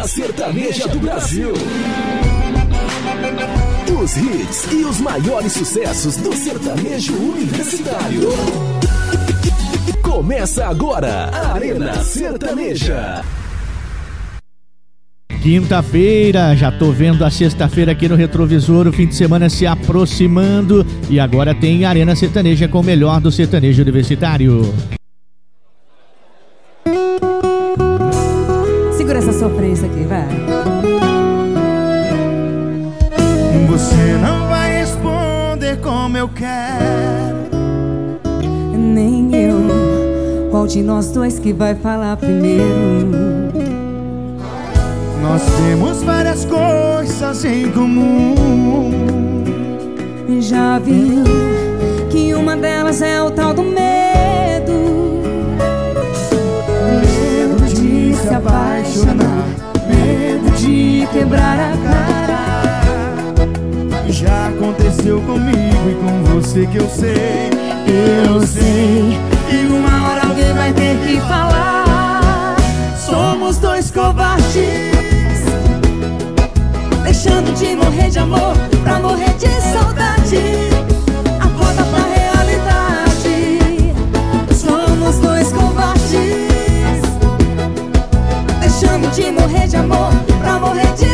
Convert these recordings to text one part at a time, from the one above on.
Arena Sertaneja do Brasil. Os hits e os maiores sucessos do sertanejo universitário. Começa agora a Arena Sertaneja. Quinta-feira, já tô vendo a sexta-feira aqui no retrovisor, o fim de semana se aproximando e agora tem Arena Sertaneja com o melhor do sertanejo universitário. De nós dois que vai falar primeiro? Nós temos várias coisas em comum. Já viu que uma delas é o tal do medo. Medo de se apaixonar, medo de quebrar a cara. Já aconteceu comigo e com você que eu sei, eu sei. E uma hora vai ter que falar. Somos dois covardes. Deixando de morrer de amor pra morrer de saudade. Acorda pra realidade. Somos dois covardes. Deixando de morrer de amor pra morrer de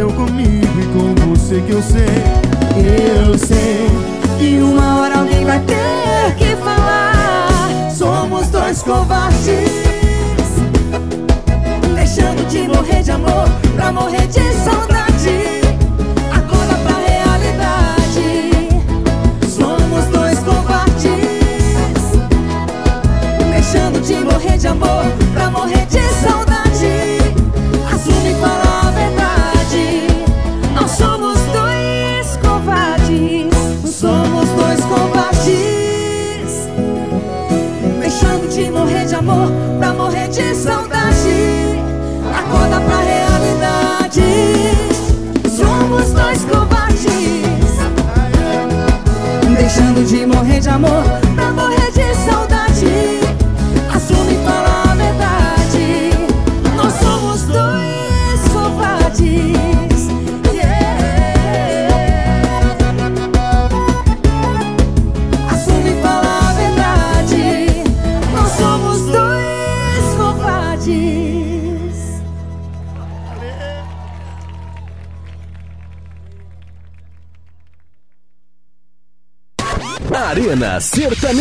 aconteceu comigo e com você que eu sei, eu sei. E uma hora alguém vai ter que falar. Somos dois covardes. Deixando de morrer de amor pra morrer de saudade.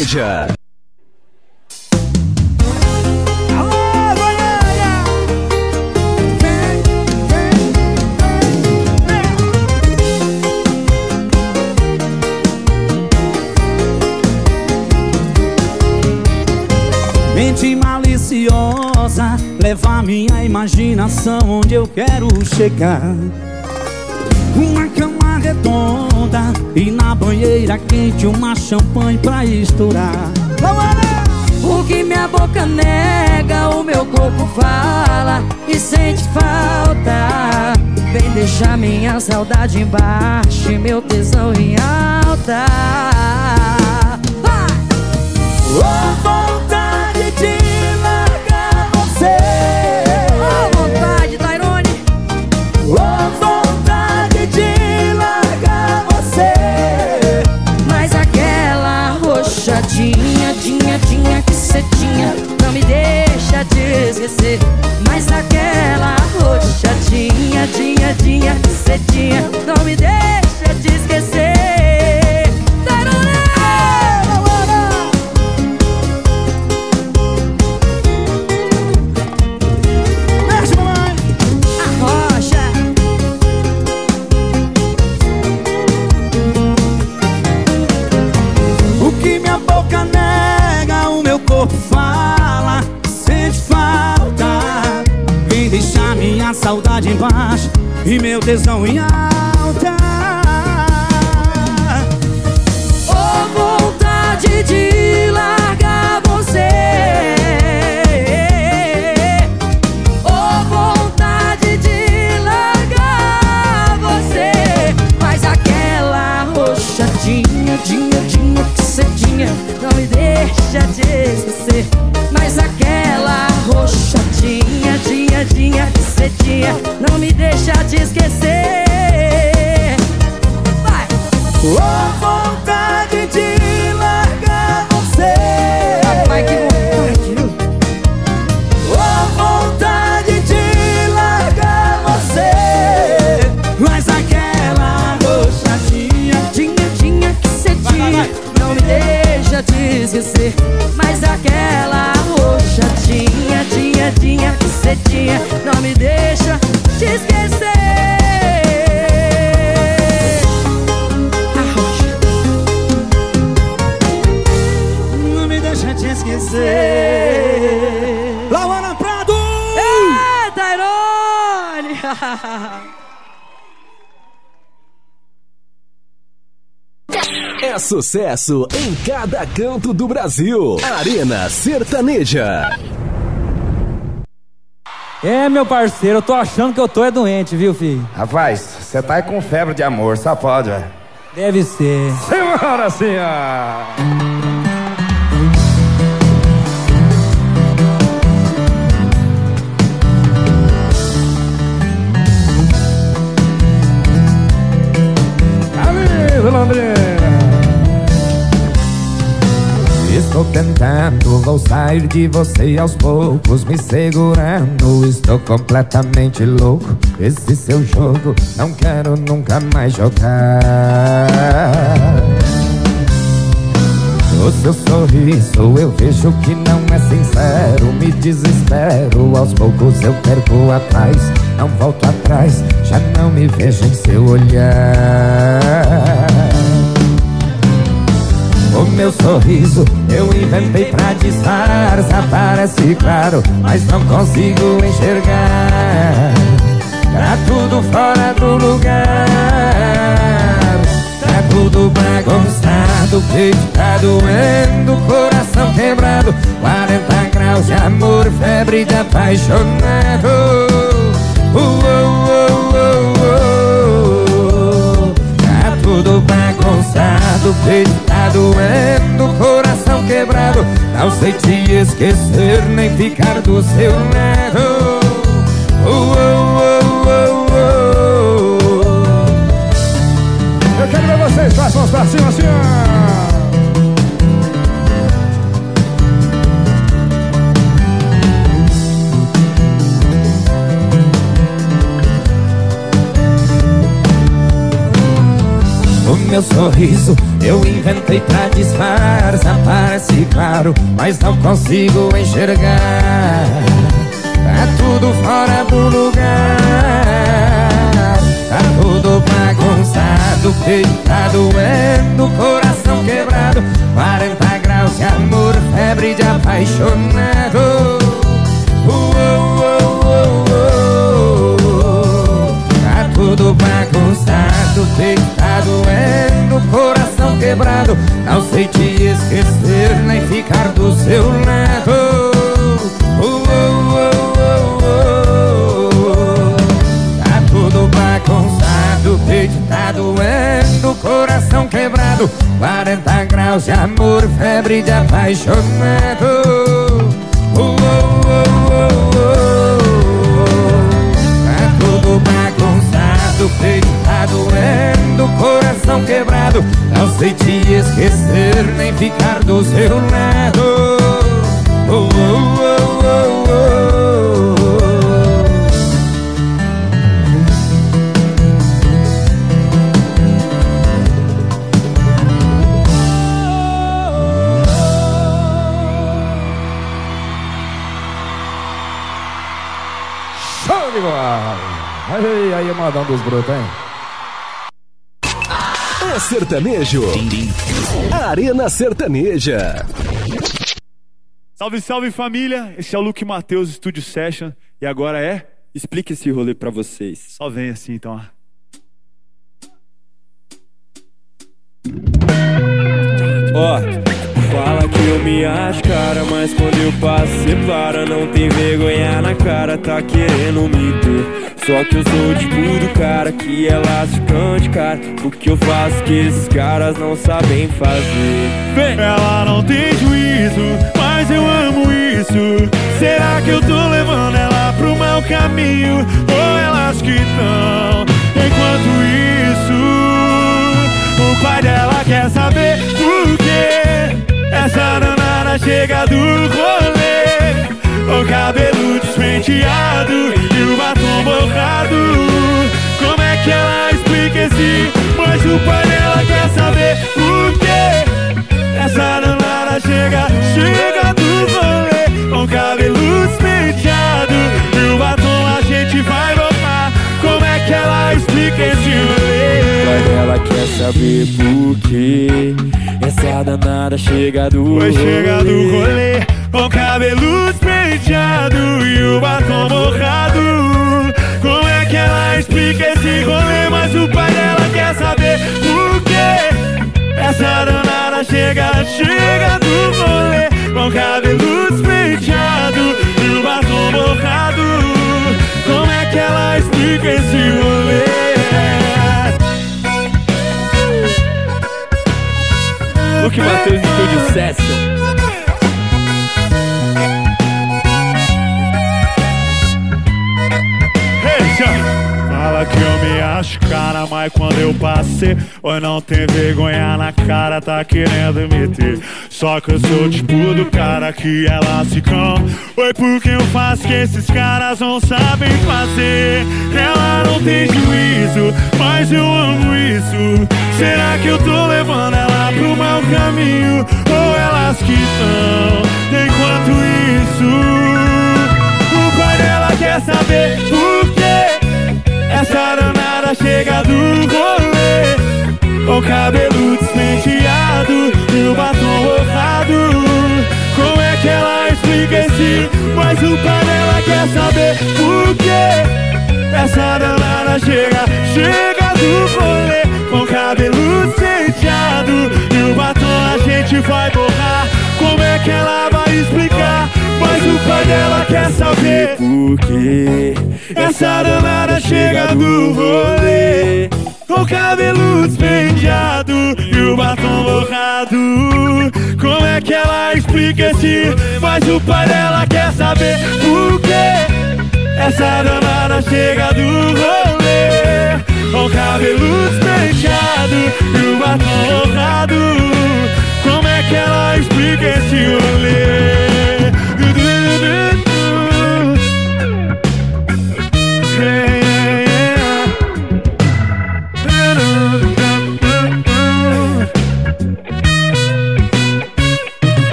Sertaneja. Mente maliciosa leva minha imaginação onde eu quero chegar. Champanhe pra estourar. O que minha boca nega, o meu corpo fala e sente falta. Vem deixar minha saudade embaixo e meu tesão em alta. Oh, vontade de largar você. Ó vontade, Tairone. Oh, vontade de largar você. Aquela roxadinha, tinha, tinha que cê tinha. Não me deixa te esquecer Mas aquela roxadinha, tinha, tinha tinha e meu tesão em alta. Sucesso em cada canto do Brasil. Arena Sertaneja. É, meu parceiro, eu tô achando que eu tô é doente, viu, filho? Rapaz, você tá aí com febre de amor, só pode, velho. Deve ser. Senhora, senhora! Estou tentando, vou sair de você aos poucos, me segurando. Estou completamente louco. Esse seu jogo não quero nunca mais jogar. No seu sorriso eu vejo que não é sincero Me desespero, aos poucos eu perco atrás Não volto atrás, já não me vejo em seu olhar o meu sorriso eu inventei pra disfarçar Parece claro, mas não consigo enxergar. Tá tudo fora do lugar. Tá tudo bagunçado Peito tá doendo, coração quebrado. 40 graus de amor, febre de apaixonado. Uh, uh, uh, uh, tudo bagunçado, peito tá doendo, coração quebrado. Não sei te esquecer, nem ficar do seu lado. Uh, uh, uh. Eu quero ver vocês, façam pra cima assim. Meu sorriso. Eu inventei pra disfarçar Parece claro, mas não consigo enxergar. Tá tudo fora do lugar. Tá tudo bagunçado, peito tá doendo Coração quebrado, 40 graus de amor Febre de apaixonado. Uh, tudo bagunçado, peito tá doendo, coração quebrado. Não sei te esquecer, nem ficar do seu lado. Uh, uh, uh, uh, uh. Tá tudo bagunçado, peito tá doendo, coração quebrado. 40 graus de amor, febre de apaixonado. Bagunçado, peito tá doendo, coração quebrado. Não sei te esquecer, nem ficar do seu lado. Oh, oh, oh, oh, oh. Show de bola! Aí, aí, modão dos brutos, hein? É sertanejo. Arena Sertaneja. Salve, salve família! Esse é o Luke Matheus Studio Session e agora é. Explica esse rolê pra vocês. Só vem assim então. ó. Ó, fala que eu me acho cara, mas quando eu passo cê para Não tem vergonha na cara, tá querendo me ter Só que eu sou tipo do cara que é lascante, cara O que eu faço que esses caras não sabem fazer Ela não tem juízo, mas eu amo isso. Será que eu tô levando ela pro mau caminho? Ou elas que estão? Enquanto isso, o pai dela quer saber por quê. Essa danada chega do rolê. O cabelo despenteado e o batom borrado. Como é que ela explica esse? O pai dela quer saber por quê. Essa danada chega, chega do rolê Com cabelo despenteado E o batom a gente vai botar Como é que ela explica esse rolê? Ela quer saber por quê. Essa danada chega do Vai chegar do rolê Com cabelo despenteado E o batom borrado. Como é que ela explica esse rolê? Mas o pai dela quer saber por quê. Essa danada chega, chega do rolê Com cabelo despenteado E o batom borrado. Como é que ela explica esse rolê? Luke Matheus Studio Session. Fala que eu me acho cara, mas quando eu passei Ou não tem vergonha na cara, tá querendo me ter. Só que eu sou tipo do cara que ela se cão Oi, porque eu faço que esses caras não sabem fazer? Ela não tem juízo, mas eu amo isso Será que eu tô levando ela pro mau caminho? Ou elas que estão? Enquanto isso o pai dela quer saber por quê Essa danada chega do rolê o cabelo despenteado E o batom borrado Como é que ela explica esse Mas o pai dela quer saber por quê Essa danada chega, chega do rolê o cabelo despenteado E o batom a gente vai borrar. Como é que ela vai explicar? Mas o pai dela quer saber. Por quê? Essa danada chega do rolê. Com cabelo despenteado E o batom borrado. Como é que ela explica esse? Mas o pai dela quer saber. Por quê? Essa danada chega do rolê Com o cabelo despenteado E o batom Como é que ela explica esse rolê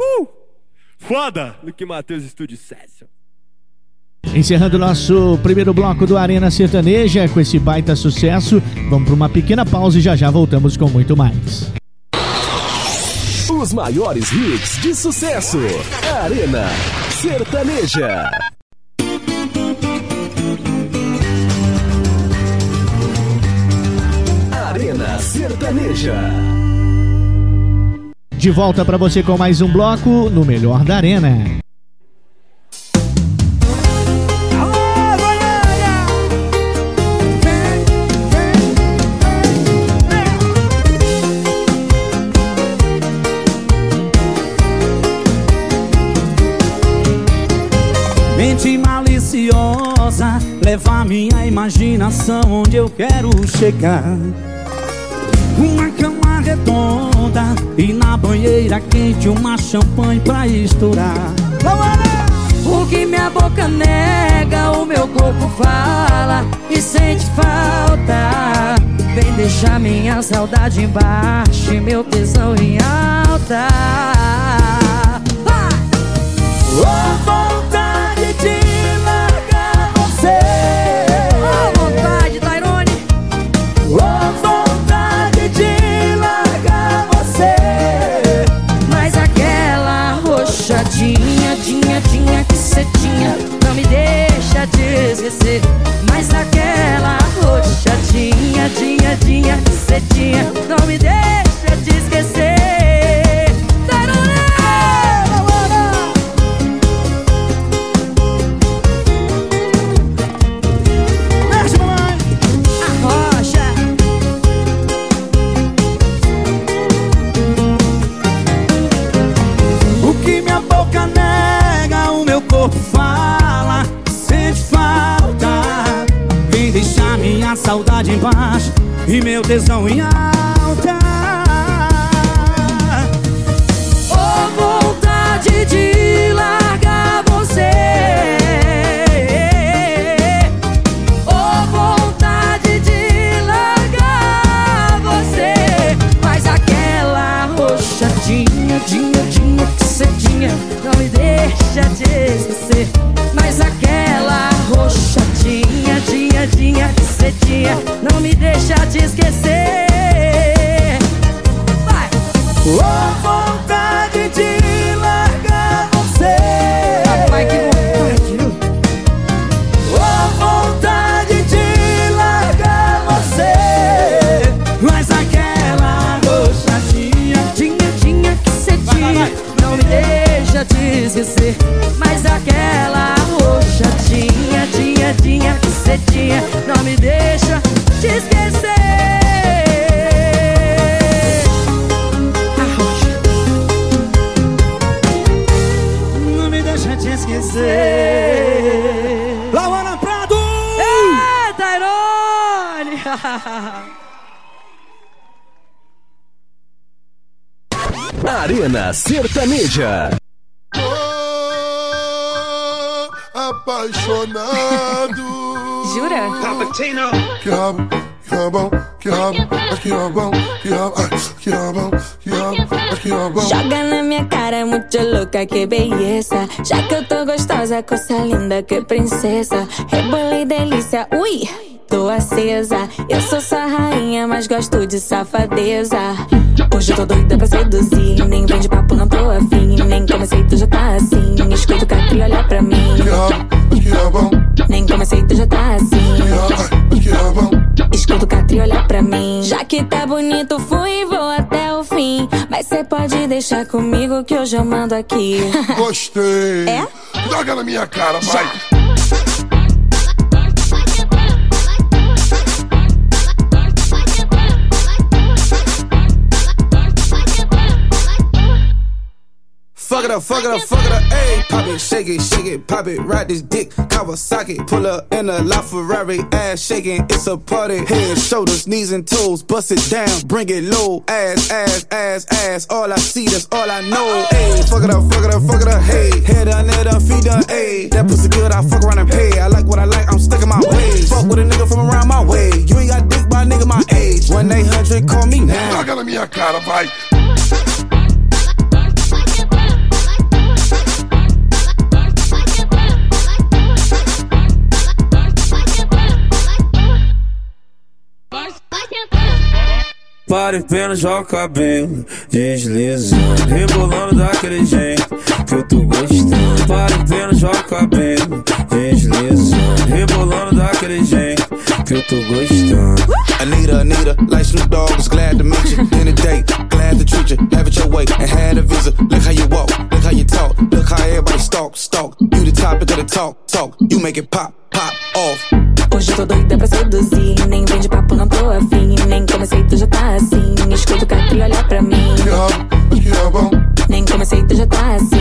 Uh! Foda! Luke Matheus Studio Session Encerrando nosso primeiro bloco do Arena Sertaneja com esse baita sucesso, vamos para uma pequena pausa e já já voltamos com muito mais. Os maiores hits de sucesso. Arena Sertaneja. Arena Sertaneja. De volta para você com mais um bloco no Melhor da Arena. Maliciosa leva minha imaginação onde eu quero chegar. Uma cama redonda e na banheira quente uma champanhe pra estourar. O que minha boca nega, o meu corpo fala e sente falta. Vem deixar minha saudade embaixo e meu tesão em alta. Oh, você tinha Não me deixa te esquecer Mas aquela roxadinha, dinha, dinha tinha Não me deixa te esquecer meu tesão em alta. Ô vontade de largar você. Ô vontade de largar você. Mas aquela roxadinha, dinha, dinha que cê tinha Não me deixa te esquecer Mas aquela roxadinha, dinha, dinha que cê tinha Não me deixa te esquecer Vai! Ô vontade de largar você. Vai que vontade? Ô vontade de largar você. Mas aquela roxadinha. Tinha, tinha que ser tinha Não me deixa te esquecer Mas aquela Arena Sertaneja. apaixonado. Jura? Que rabo, que rabão, que rabo, que rabão, que que rabão, que rabo, ai, que rabão. Joga na minha cara, muito louca, que beleza. Já que eu tô gostosa, coisa linda, que princesa. Rebola e delícia, ui, tô acesa. Eu sou sua rainha, mas gosto de safadeza. Hoje eu tô doida pra seduzir. Nem vem de papo, não tô afim. Nem comecei, tu já tá assim. Escuta o Catri, olha pra mim. Nem comecei, tu já tá assim. Escuta o Catri, olha pra mim. Já que tá bonito, fui e vou até o fim. Mas cê pode deixar comigo que hoje eu mando aqui. Gostei. É? Joga na minha cara, vai. Fuck it up, fuck it up, fuck it up, ayy. Pop it, shake it, shake it, pop it, ride this dick, Kawasaki. Pull up in a LaFerrari, ass shaking, it's a party. Head, shoulders, knees and toes, bust it down, bring it low. Ass, ass, ass, ass, all I see, that's all I know. Ayy, fuck it up, fuck it up, fuck it up, hey. Head on, head on, feet done, ayy. That pussy good, I fuck around and pay. I like what I like, I'm stuck in my ways. Fuck with a nigga from around my way. You ain't got dick by a nigga my age. 1 800, call me now. Na minha cara, vai. Para e pena, o cabelo Deslizando, rebolando daquele jeito Que eu tô gostando Para e pena, o cabelo Deslizando, rebolando daquele jeito Que eu tô gostando Anita, Anita, like Snoop Dogg, was glad to meet you in the day. Glad to treat you, have it your way, and had a visa. Look how you walk, look how you talk, look how everybody stalk, stalk. You the topic of the talk, talk. You make it pop, pop off. Hoje eu tô doida pra seduzir. Nem vem de papo, não tô afim. Nem comecei, tu já tá assim. Escuta o Catri, olha pra mim. Nem comecei, tu já tá assim.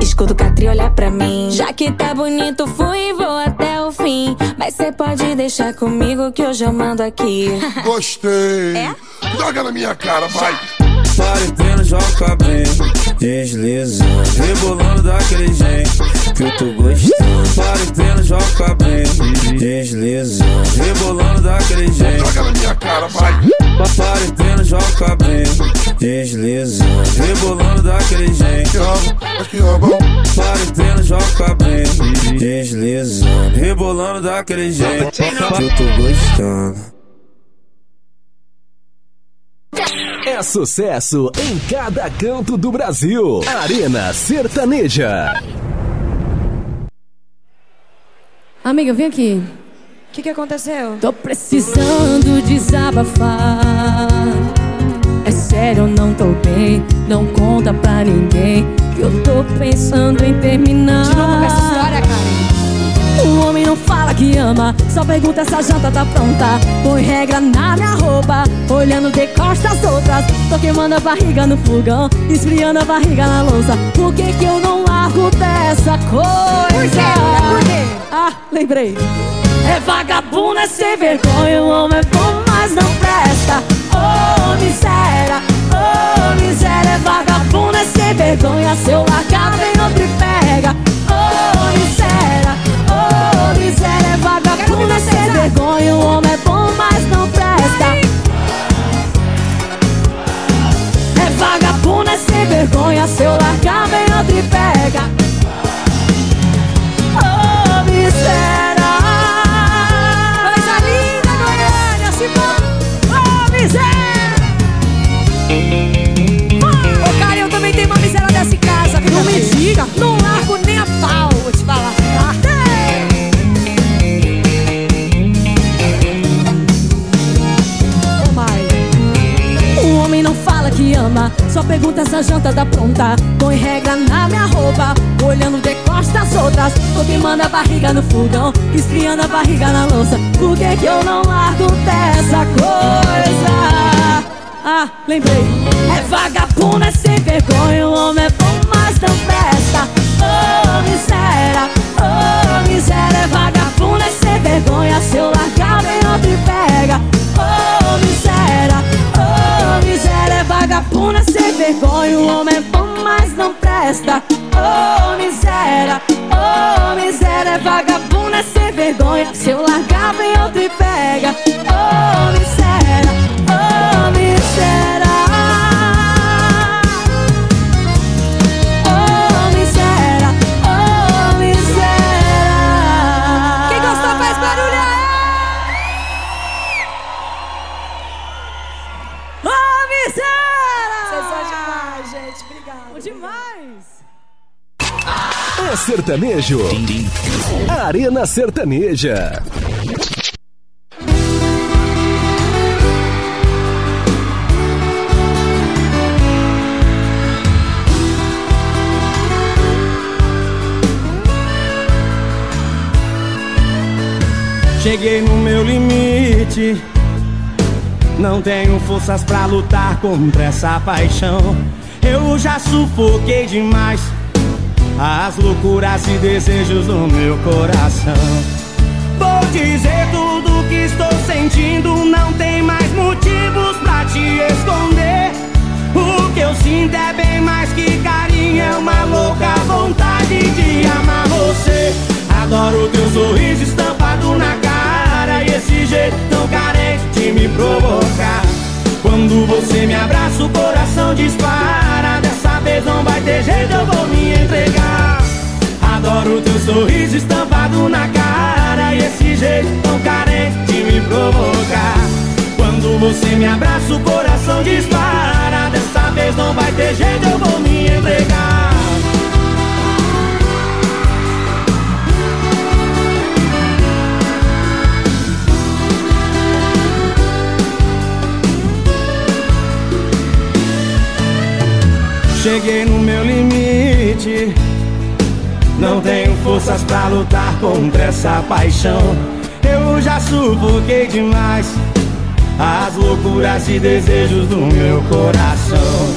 Escuta o Catri, olha pra mim. Já que tá bonito, fui e vou até o fim. Mas cê pode deixar comigo que hoje eu mando aqui. Gostei. É? Joga na minha cara, vai. Para pena, joga o cabelo Deslizando, rebolando daquele jeito Que eu tô gostando. Para pena, joga o cabelo Deslizando, rebolando daquele jeito. Joga na minha cara, vai. Para pena, joga o cabelo Deslizando, rebolando daquele jeito. Ai, que e pena, joga Deslizando, rebolando daquele jeito Que eu tô gostando É sucesso em cada canto do Brasil. Arena Sertaneja. Amiga, vem aqui. O que, que aconteceu? Tô precisando desabafar. É sério, eu não tô bem. Não conta pra ninguém. Que eu tô pensando em terminar. De novo com essa história, Karen. Um homem não fala que ama, só pergunta se a janta tá pronta. Põe regra na minha roupa, olhando de costas outras. Tô queimando a barriga no fogão, esfriando a barriga na louça. Por que que eu não largo dessa coisa? Por quê? Por quê? Ah, lembrei. É vagabundo, é sem vergonha, o homem é bom, mas não presta. Oh, miséria, oh, miséria, é vagabundo, é sem vergonha. Se eu largar, vem outro e pega. Vergonha, o homem só pergunta se a janta tá pronta. Põe regra na minha roupa, olhando de costas outras. Tô queimando a barriga no fogão, esfriando a barriga na louça. Por que que eu não largo dessa coisa? Ah, lembrei. É vagabundo, é não sertanejo. Arena Sertaneja. Cheguei no meu limite. Não tenho forças pra lutar contra essa paixão. Eu já sufoquei demais as loucuras e desejos do meu coração. Vou dizer tudo que estou sentindo. Não tem mais motivos pra te esconder. O que eu sinto é bem mais que carinho. É uma louca vontade de amar você. Adoro teu sorriso estampado na cara. E esse jeito tão carente de me provocar. Quando você me abraça, o coração dispara. Vez não vai ter jeito, eu vou me entregar. Adoro teu sorriso estampado na cara. E esse jeito tão carente de me provocar. Quando você me abraça, o coração dispara. Dessa vez não vai ter jeito, eu vou me entregar. Cheguei no meu limite. Não tenho forças pra lutar contra essa paixão. Eu já sufoquei demais as loucuras e desejos do meu coração.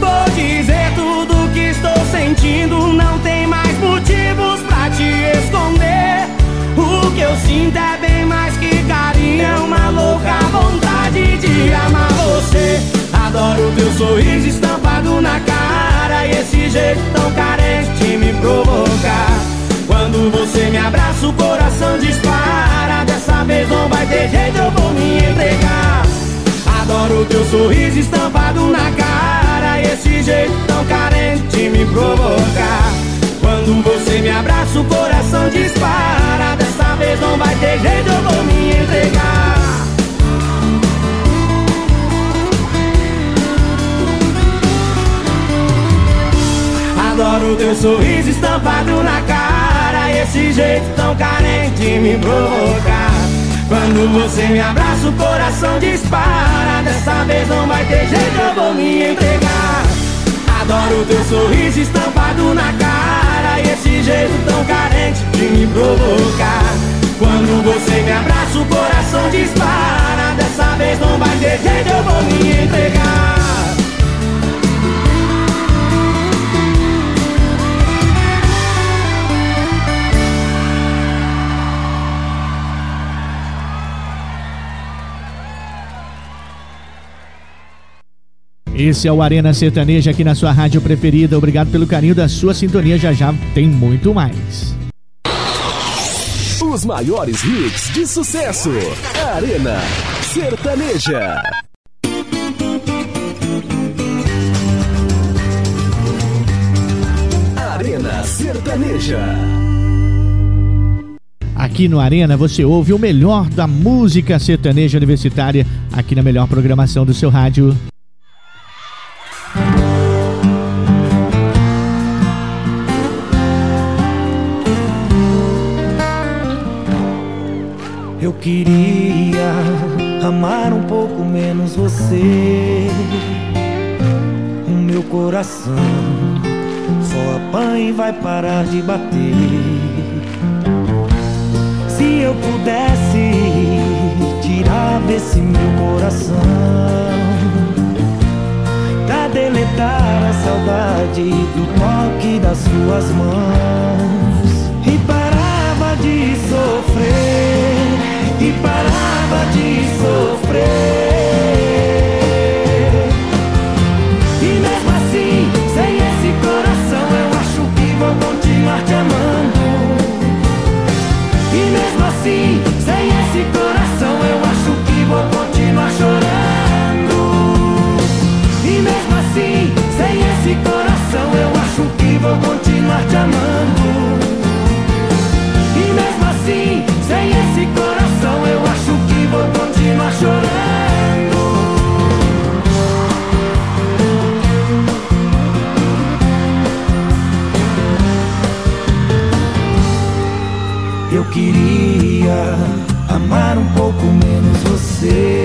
Vou dizer tudo que estou sentindo. Não tem mais motivos pra te esconder. O que eu sinto é bem mais que carinho. É uma louca vontade de amar você. Adoro teu sorriso estampado na cara. E esse jeito tão carente de me provocar. Quando você me abraça, o coração dispara. Dessa vez não vai ter jeito, eu vou me entregar. Adoro teu sorriso estampado na cara. E esse jeito tão carente de me provocar. Quando você me abraça, o coração dispara. Dessa vez não vai ter jeito, eu vou me entregar. Teu sorriso estampado na cara Esse jeito tão carente de me provocar Quando você me abraça o coração dispara Dessa vez não vai ter jeito, eu vou me entregar. Adoro teu sorriso estampado na cara Esse jeito tão carente de me provocar. Quando você me abraça o coração dispara Dessa vez não vai ter jeito, eu vou me entregar Esse é o Arena Sertaneja aqui na sua rádio preferida. Obrigado pelo carinho da sua sintonia. Já já tem muito mais. Os maiores hits de sucesso. Arena Sertaneja. Arena Sertaneja. Aqui no Arena você ouve o melhor da música sertaneja universitária aqui na melhor programação do seu rádio. Queria amar um pouco menos você. O meu coração só apanha e vai parar de bater. Se eu pudesse tirar desse meu coração pra deletar a saudade do toque das suas mãos e parava de sofrer e parava de sofrer. E mesmo assim, sem esse coração, eu acho que vou continuar te amando. E mesmo assim, sem esse coração, eu acho que vou continuar chorando. E mesmo assim, sem esse coração, eu acho que vou continuar te amando. E mesmo assim, sem esse coração, vou continuar chorando. Eu queria amar um pouco menos você.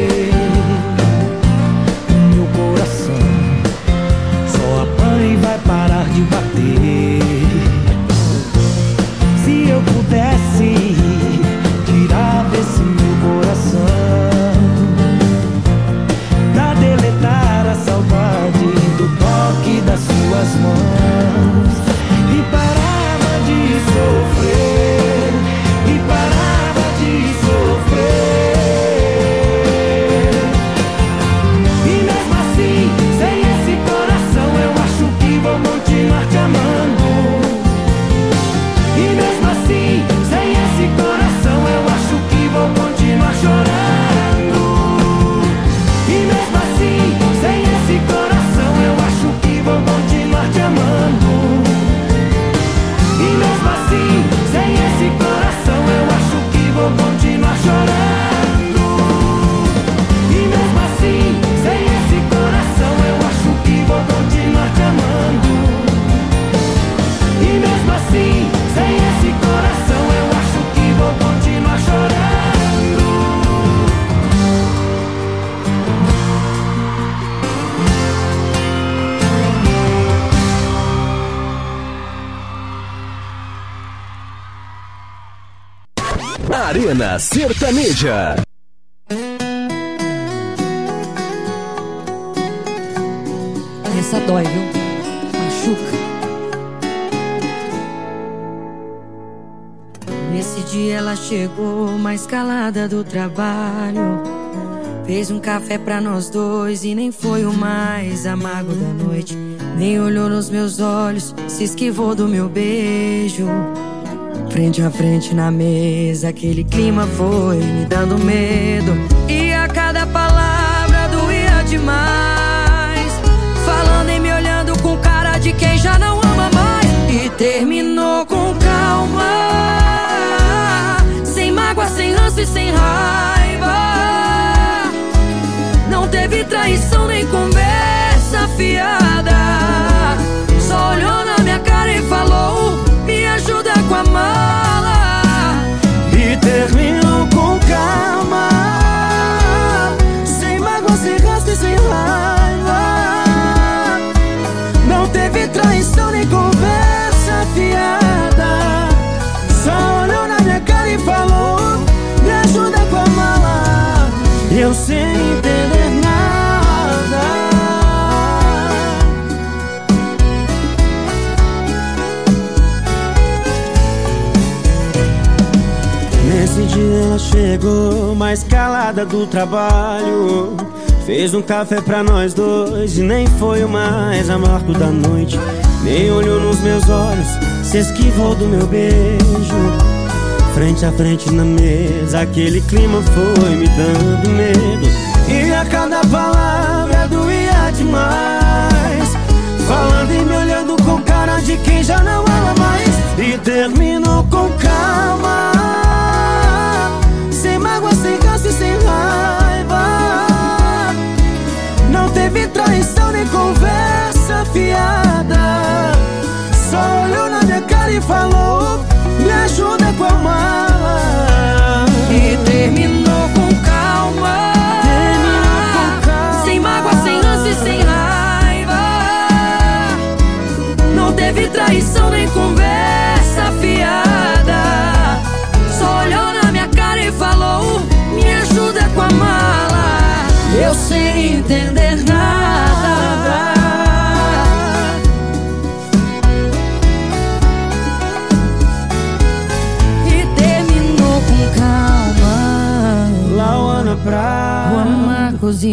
Arena Sertaneja. Essa dói, viu? Machuca. Nesse dia ela chegou mais calada do trabalho. Fez um café pra nós dois e nem foi o mais amargo da noite. Nem olhou nos meus olhos, se esquivou do meu beijo. Frente a frente na mesa, aquele clima foi me dando medo. E a cada palavra doía demais. Falando e me olhando com cara de quem já não ama mais. E terminou com calma. Sem mágoa, sem ranço e sem raiva. Não teve traição nem conversa fiada. Só olhou na minha cara e falou e termino com calma, sem mágoa, sem rastro e sem raiva. Não teve traição nem conversa fiada, só olhou na minha cara e falou: Me ajuda com a mala. Eu sem entender nada. Chegou mais calada do trabalho. Fez um café pra nós dois e nem foi o mais amargo da noite. Nem olhou nos meus olhos, se esquivou do meu beijo. Frente a frente na mesa, aquele clima foi me dando medo. E a cada palavra doía demais. Falando e me olhando com cara de quem já não ama mais. E terminou com calma teve traição nem conversa fiada. Só olhou na minha cara e falou Me ajuda com a mala. E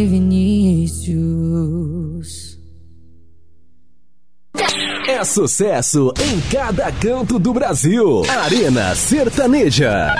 Vinícius. É sucesso em cada canto do Brasil. Arena Sertaneja.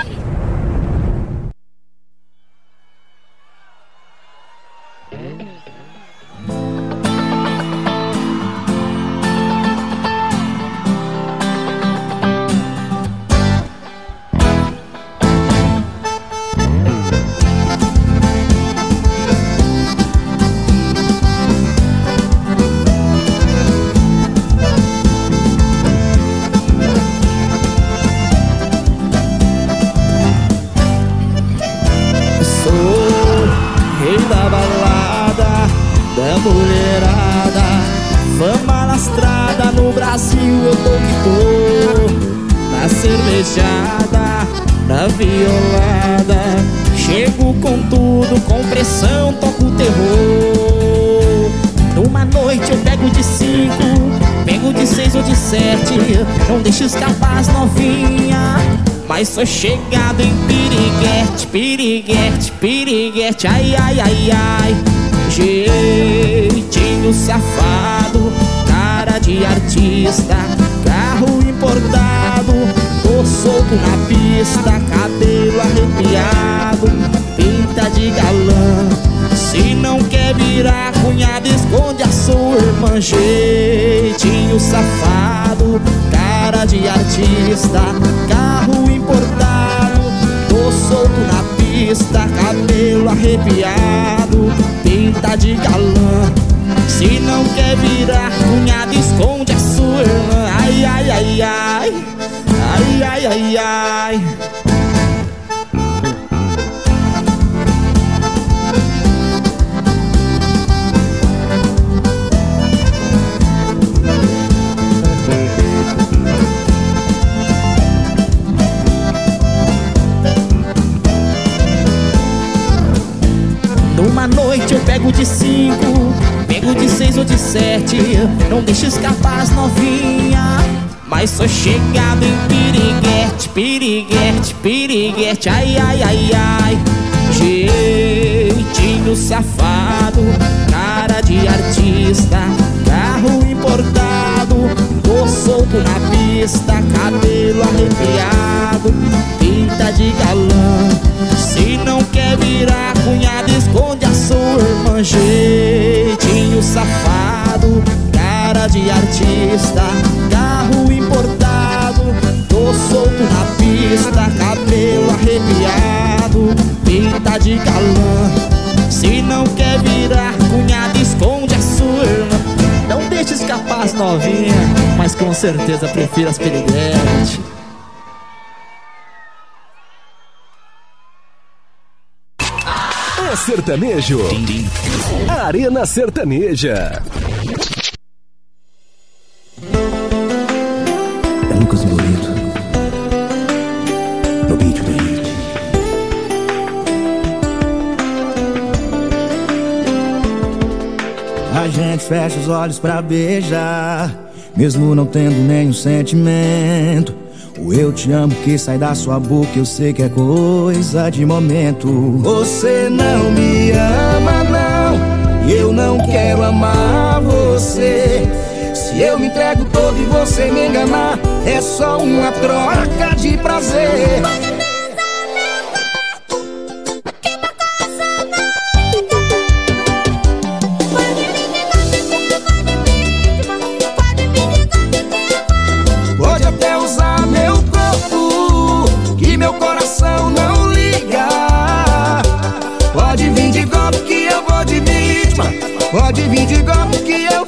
Sou chegado em piriguete, piriguete, piriguete, ai, ai, ai, ai. Jeitinho safado, cara de artista. Carro importado, tô solto na pista. Cabelo arrepiado, pinta de galã. Se não quer virar cunhado, esconde a sua irmã Jeitinho safado, cara de artista Carro importado, tô solto na pista Cabelo arrepiado, pinta de galã. Se não quer virar cunhado, esconde a sua irmã. Ai, ai, ai, ai, ai, ai, ai, ai Não deixo escapar as novinha. Mas sou chegado em piriguete, piriguete, piriguete. Ai, ai, ai, ai. Jeitinho safado, cara de artista. Carro importado, tô solto na pista. Cabelo arrepiado, pinta de galã. Se não quer virar cunhado, esconde a sua irmã. Jeitinho safado, cara de artista Carro importado, tô solto na pista Cabelo arrepiado, pinta de galã Se não quer virar cunhado, esconde a sua irmã Não deixe escapar as novinhas, mas com certeza prefiro as piriguetes É sertanejo. Arena Sertaneja. É Lucas Loreto. No beat do. A gente fecha os olhos pra beijar, mesmo não tendo nenhum sentimento. O eu te amo que sai da sua boca, eu sei que é coisa de momento. Você não me ama, não, e eu não quero amar você. Se eu me entrego todo e você me enganar, é só uma troca de prazer. Pode até usar meu corpo, que meu coração não liga. Pode vir de golpe que eu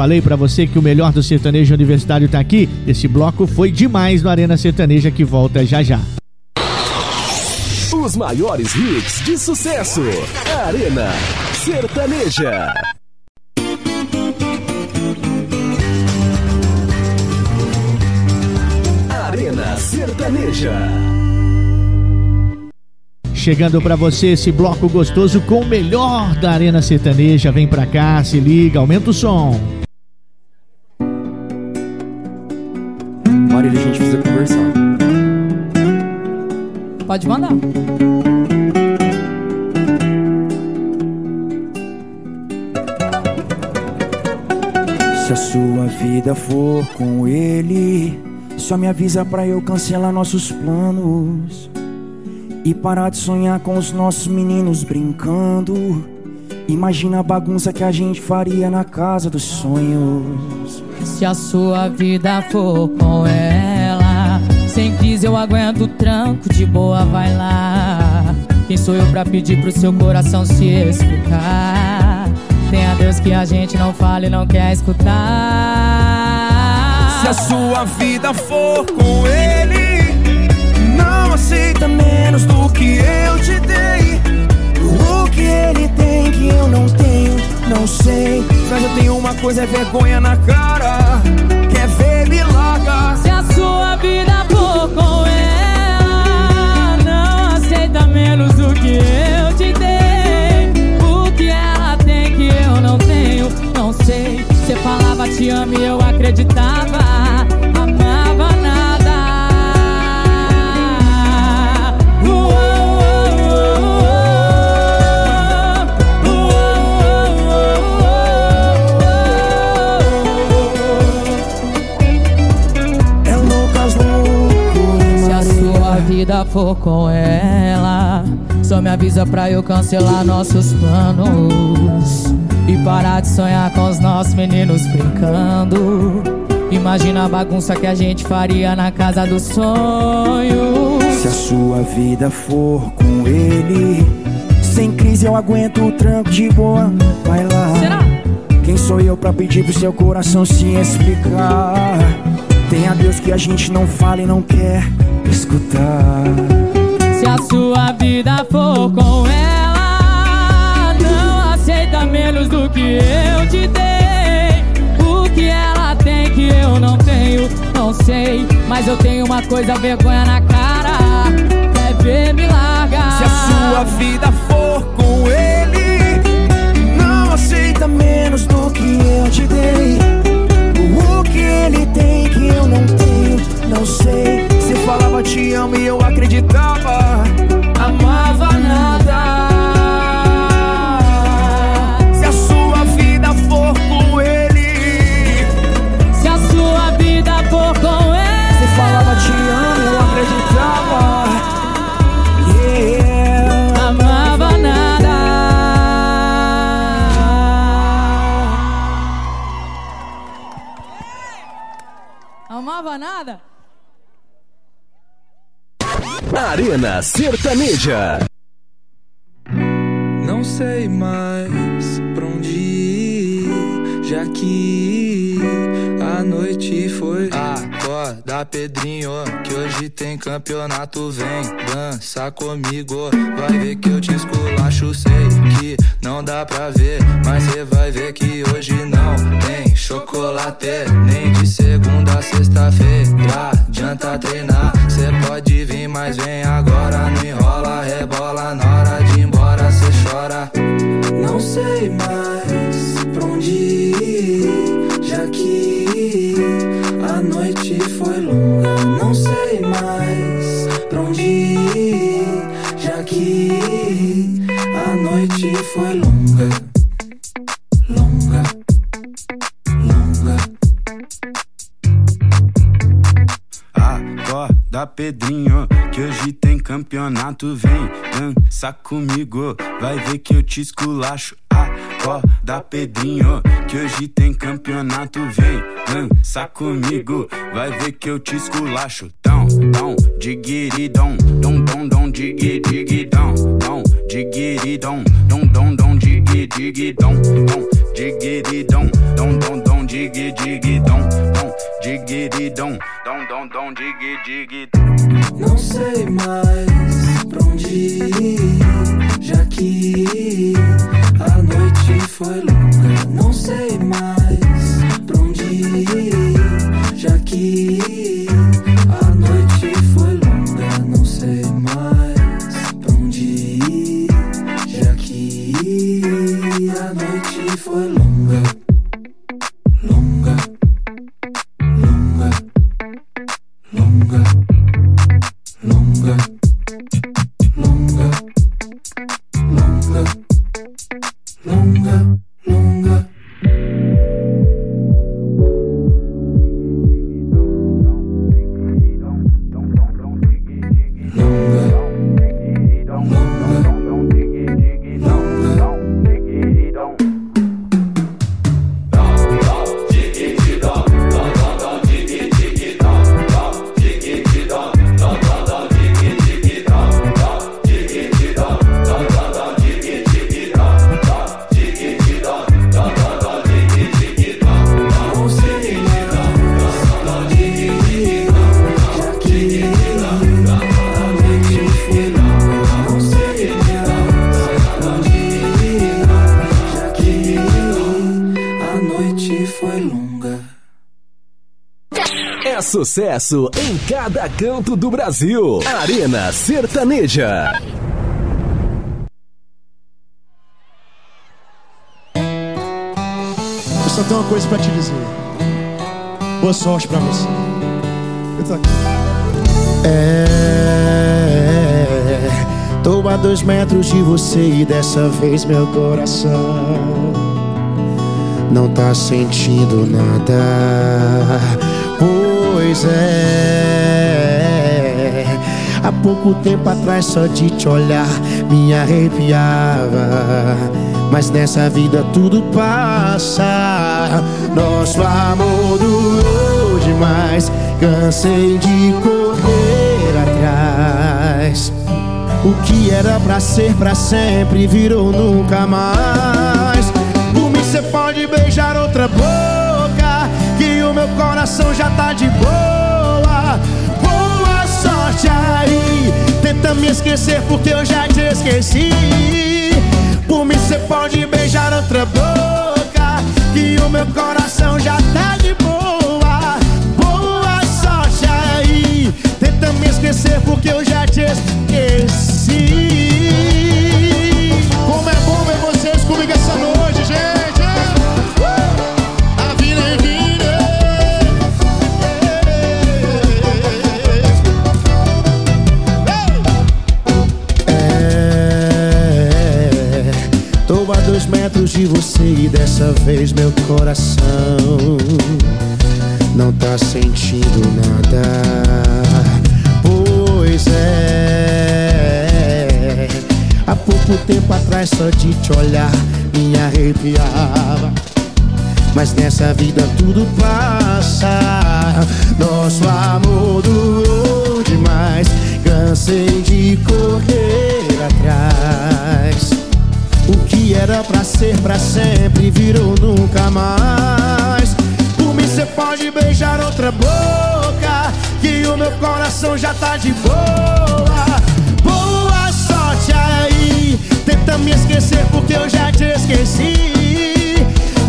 falei pra você que o melhor do sertanejo universitário tá aqui. Esse bloco foi demais no Arena Sertaneja que volta já já. Os maiores hits de sucesso. Arena Sertaneja. Arena Sertaneja. Chegando pra você esse bloco gostoso com o melhor da Arena Sertaneja. Vem pra cá, se liga, aumenta o som. Mandar. Se a sua vida for com ele, só me avisa pra eu cancelar nossos planos e parar de sonhar com os nossos meninos brincando. Imagina a bagunça que a gente faria na casa dos sonhos. Se a sua vida for com ela, sem crise eu aguento o tranco, de boa vai lá. Quem sou eu pra pedir pro seu coração se explicar? Tem a Deus que a gente não fala e não quer escutar. Se a sua vida for com ele, não aceita menos do que eu te dei. O que ele tem que eu não tenho, não sei. Mas eu tenho uma coisa, é vergonha na cara. Quer ver, me larga. Se a sua vida menos do que eu te dei. O que ela tem que eu não tenho, não sei. Você falava te amo e eu acreditava, for com ela, só me avisa pra eu cancelar nossos planos e parar de sonhar com os nossos meninos brincando. Imagina a bagunça que a gente faria na casa dos sonhos. Se a sua vida for com ele, Sem crise eu aguento o tranco de boa. Vai lá. Quem sou eu pra pedir pro seu coração se explicar? Tem a Deus que a gente não fala e não quer escutar. Se a sua vida for com ela, não aceita menos do que eu te dei. O que ela tem que eu não tenho, não sei. Mas eu tenho uma coisa, vergonha na cara. Quer ver me largar? Se a sua vida for com ele, não aceita menos do que eu te dei. O que ele tem que eu não tenho, não sei. Você falava te amo e eu acreditava, amava nada. Arena Sertaneja. Não sei mais pra onde ir, já que a noite foi. Acorda, Pedrinho, que hoje tem campeonato. Vem dança comigo, vai ver que eu te esculacho. Sei que não dá pra ver, mas cê vai ver que hoje não tem chocolate. Nem de segunda a sexta-feira, adianta treinar. Cê pode vir, mas vem agora. Não enrola, rebola na hora de ir embora, cê chora. Não sei mais pra onde ir, já que a noite foi longa. Não sei mais pra onde ir, já que a noite foi longa. Longa. Thank you. Acorda, Pedrinho, que hoje tem campeonato. Vem dança comigo, vai ver que eu te esculacho. Acorda, Pedrinho, que hoje tem campeonato. Vem dança comigo, vai ver que eu te esculacho. Dão, dão, diguiridão, dom, dom, dom, digui, digidão, dom, diguiridão, dom, dom, dom, digui, digidão, dom, diguiridão, dom, dom, dom, digui, digidão, dom, diguiridão, dom, dom, dom, digui, digidão. Não sei mais pra onde ir, já que a noite foi longa. Não sei mais pra onde ir, já que a noite foi longa. Não sei mais pra onde ir, já que a noite foi longa. Longa, longa, longa, sucesso em cada canto do Brasil. Arena Sertaneja. Eu só tenho uma coisa pra te dizer. Boa sorte pra você. É, tô a dois metros de você e dessa vez meu coração não tá sentindo nada. Pois é, há pouco tempo atrás só de te olhar me arrepiava. Mas nessa vida tudo passa. Nosso amor durou demais. Cansei de correr atrás. O que era pra ser pra sempre virou nunca mais. Por mim cê pode beijar outra boca, o meu coração já tá de boa. Boa sorte aí, tenta me esquecer porque eu já te esqueci. Por mim cê pode beijar outra boca, que o meu coração já tá de boa. Boa sorte aí, tenta me esquecer porque eu já te esqueci. Dois metros de você e dessa vez meu coração não tá sentindo nada. Pois é, há pouco tempo atrás só de te olhar me arrepiava. Mas nessa vida tudo passa. Nosso amor durou demais. Cansei de correr atrás. O que era pra ser pra sempre virou nunca mais. Por mim cê pode beijar outra boca, que o meu coração já tá de boa. Boa sorte aí, tenta me esquecer porque eu já te esqueci.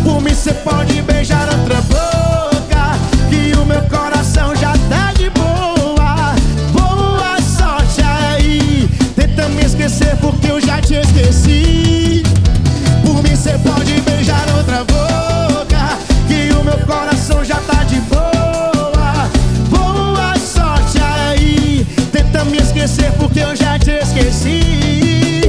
Por mim cê pode beijar outra boca, que o meu coração já tá de boa. Boa sorte aí, tenta me esquecer porque eu já te esqueci. Meu coração já tá de boa. Boa sorte aí, tenta me esquecer porque eu já te esqueci.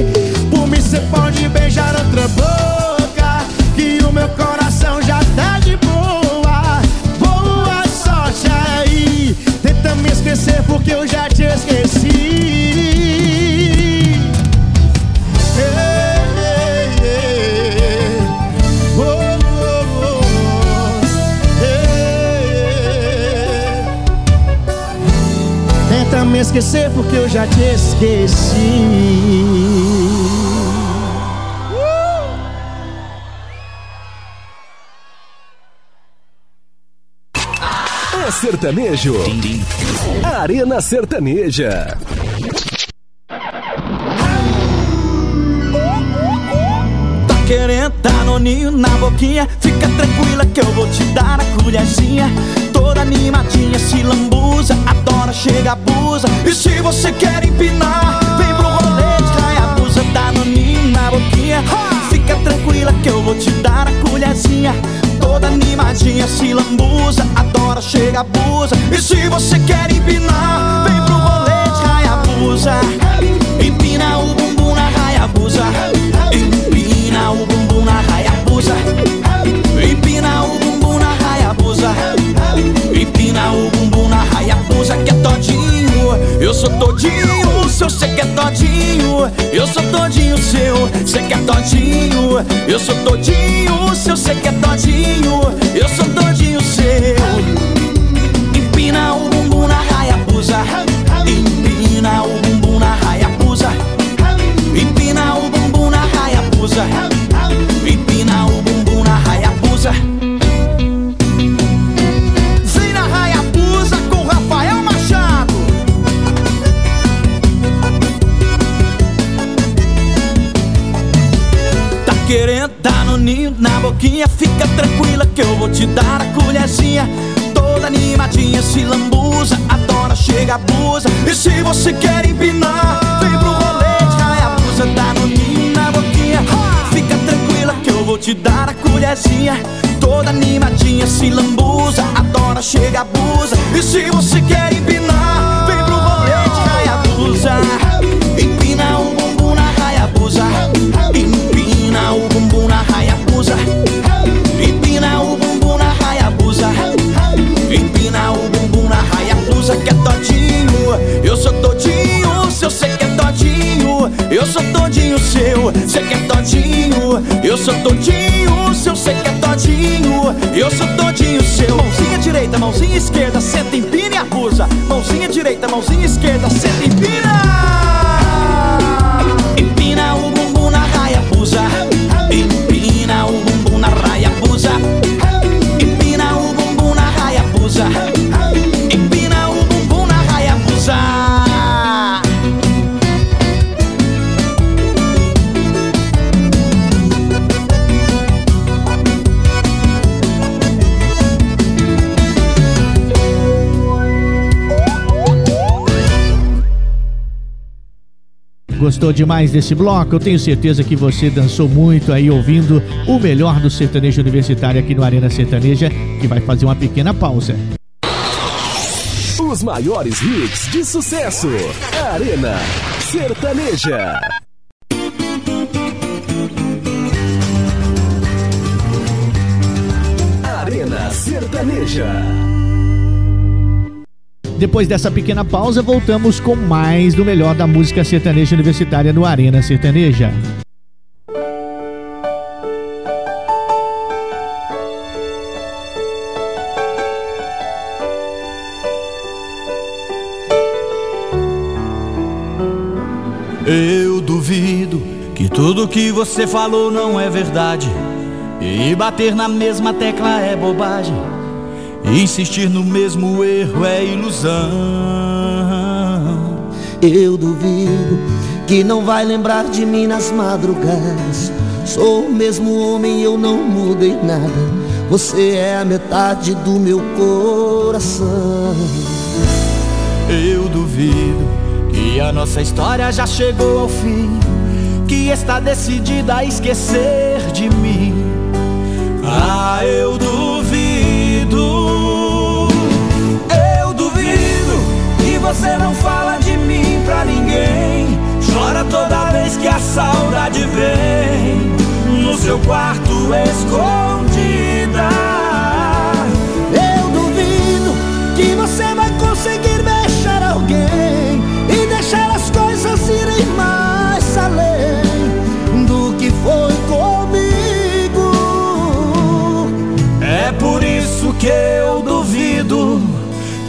Por mim cê pode beijar outra boca, que o meu coração já tá de boa. Boa sorte aí, tenta me esquecer porque eu já te esquecer porque eu já te esqueci. É sertanejo. Arena Sertaneja. Tá querendo dar noninho na boquinha Fica tranquila que eu vou te dar a colherzinha Toda animadinha, se lambuza Adora, chega, abusa E se você quer empinar Vem pro rolê de Hayabusa Dá noninho na boquinha. Fica tranquila que eu vou te dar a colherzinha. Toda animadinha, se lambuza. Adora, chega, abusa E se você quer empinar Vem pro rolê de Hayabusa todinho. Seu cê que é todinho, eu sou todinho seu. Cê que é todinho, eu sou todinho. Seu cê que é todinho, eu sou todinho seu. Empina o bumbum na Hayabusa Empina o abusa. E se você quer empinar Vem pro rolê de Hayabusa. Dá no ninho, na boquinha. Fica tranquila que eu vou te dar a colherzinha. Toda animadinha, se lambuza. Adora, chega, abusa. E se você quer empinar Cê que é todinho, eu sou todinho Seu cê que é todinho, eu sou todinho seu. Mãozinha direita, mãozinha esquerda, senta, empina e abusa. Mãozinha direita, mãozinha esquerda, senta, empina gostou demais desse bloco? Eu tenho certeza que você dançou muito aí ouvindo o melhor do sertanejo universitário aqui no Arena Sertaneja, que vai fazer uma pequena pausa. Os maiores hits de sucesso. Arena Sertaneja. Arena Sertaneja. Depois dessa pequena pausa, voltamos com mais do melhor da música sertaneja universitária no Arena Sertaneja. Eu duvido que tudo que você falou não é verdade. E bater na mesma tecla é bobagem. Insistir no mesmo erro é ilusão. Eu duvido que não vai lembrar de mim nas madrugadas. Sou o mesmo homem, eu não mudei nada. Você é a metade do meu coração. Eu duvido que a nossa história já chegou ao fim. Que está decidida a esquecer de mim. Ah, eu duvido. Você não fala de mim pra ninguém. Chora toda vez que a saudade vem. No seu quarto escondida.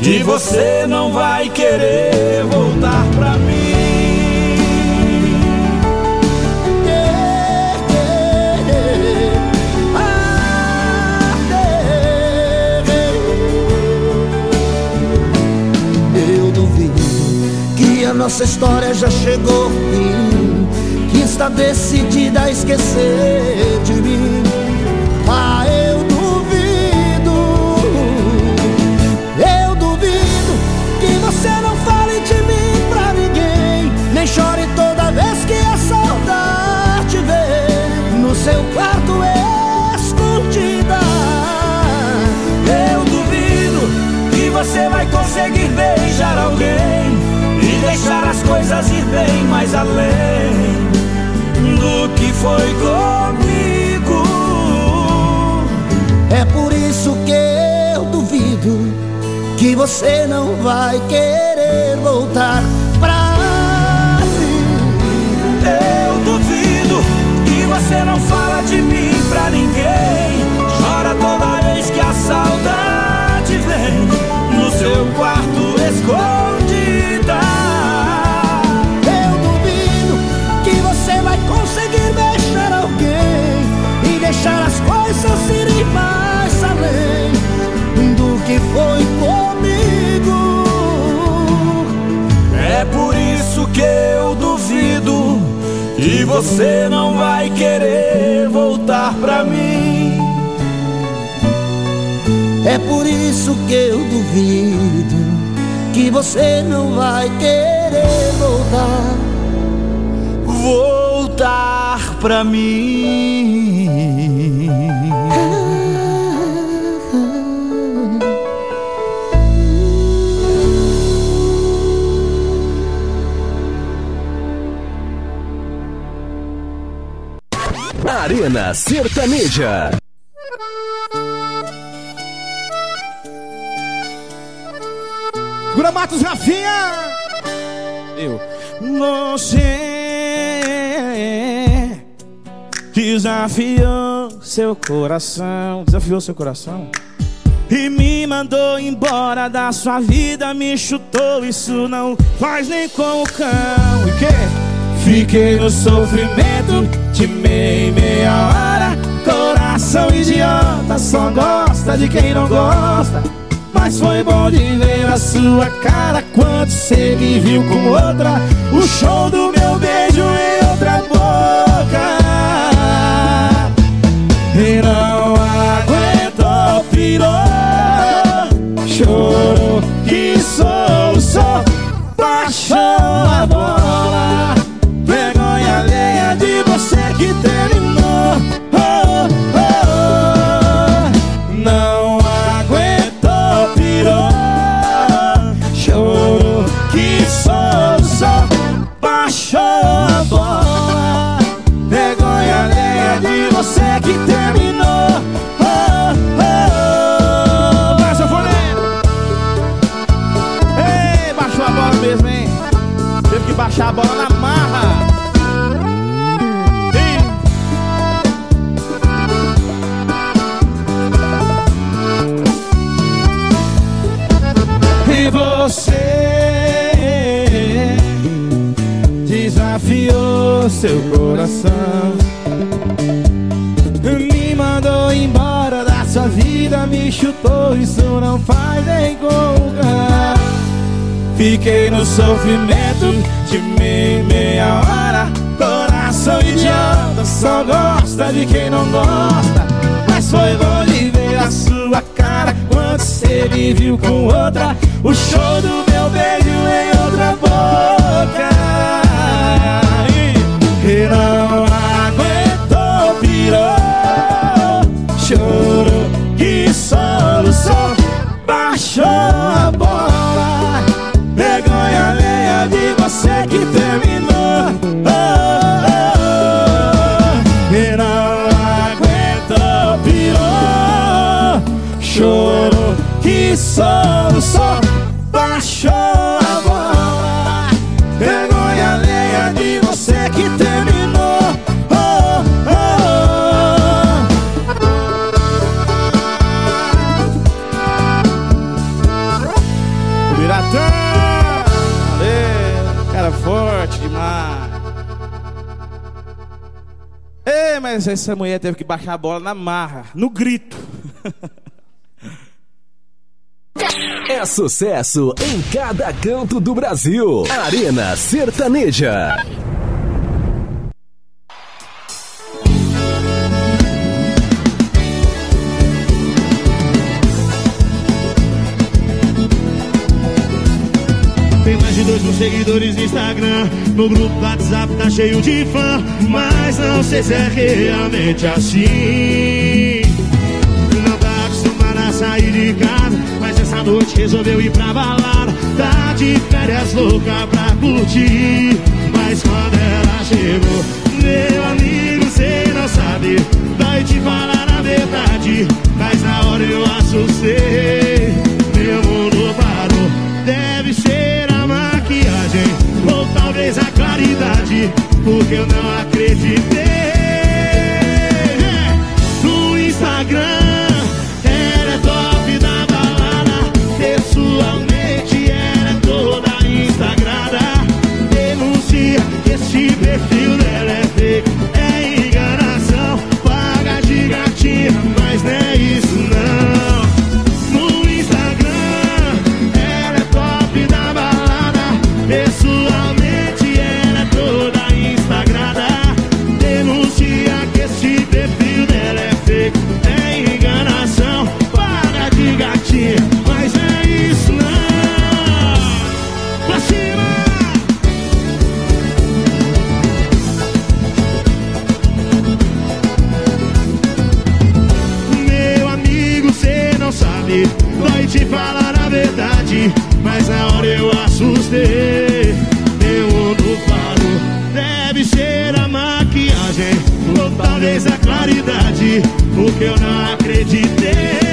Que você não vai querer voltar pra mim. Eu duvido que a nossa história já chegou ao fim, que está decidida a esquecer de mim. Deixar as coisas ir bem mais além do que foi comigo. É por isso que eu duvido que você não vai querer voltar pra mim. Eu duvido que você não fala de mim pra ninguém. Chora toda vez que a saudade vem no seu quarto coisas irem mais além do que foi comigo. É por isso que eu duvido que você não vai querer voltar pra mim. É por isso que eu duvido que você não vai querer voltar. Voltar pra mim. Arena Sertaneja. Segura Matos Rafinha! Eu. Você desafiou seu coração. Desafiou seu coração? E me mandou embora da sua vida, me chutou, isso não faz nem com o cão. E que? Fiquei no sofrimento de meia meia hora. Coração idiota, só gosta de quem não gosta. Mas foi bom de ver a sua cara quando você me viu com outra. O show do meu beijo em outra boca. E não essa mulher teve que baixar a bola na marra, no grito. É sucesso em cada canto do Brasil. Arena Sertaneja. Tem mais de dois mil seguidores no Instagram. No grupo do WhatsApp tá cheio de fã Mas não sei se é realmente assim. Não tá acostumada a sair de casa Mas essa noite resolveu ir pra balada. Tá de férias louca pra curtir. Mas quando ela chegou Meu amigo, cê não sabe. Vai te falar a verdade Mas na hora eu assustei Porque eu não acreditei. No Instagram Ela é top da balada. Pessoalmente ela é toda instagrada Denuncia que esse perfil dela é fake. É enganação Paga de gatinha Mas não Porque eu não acreditei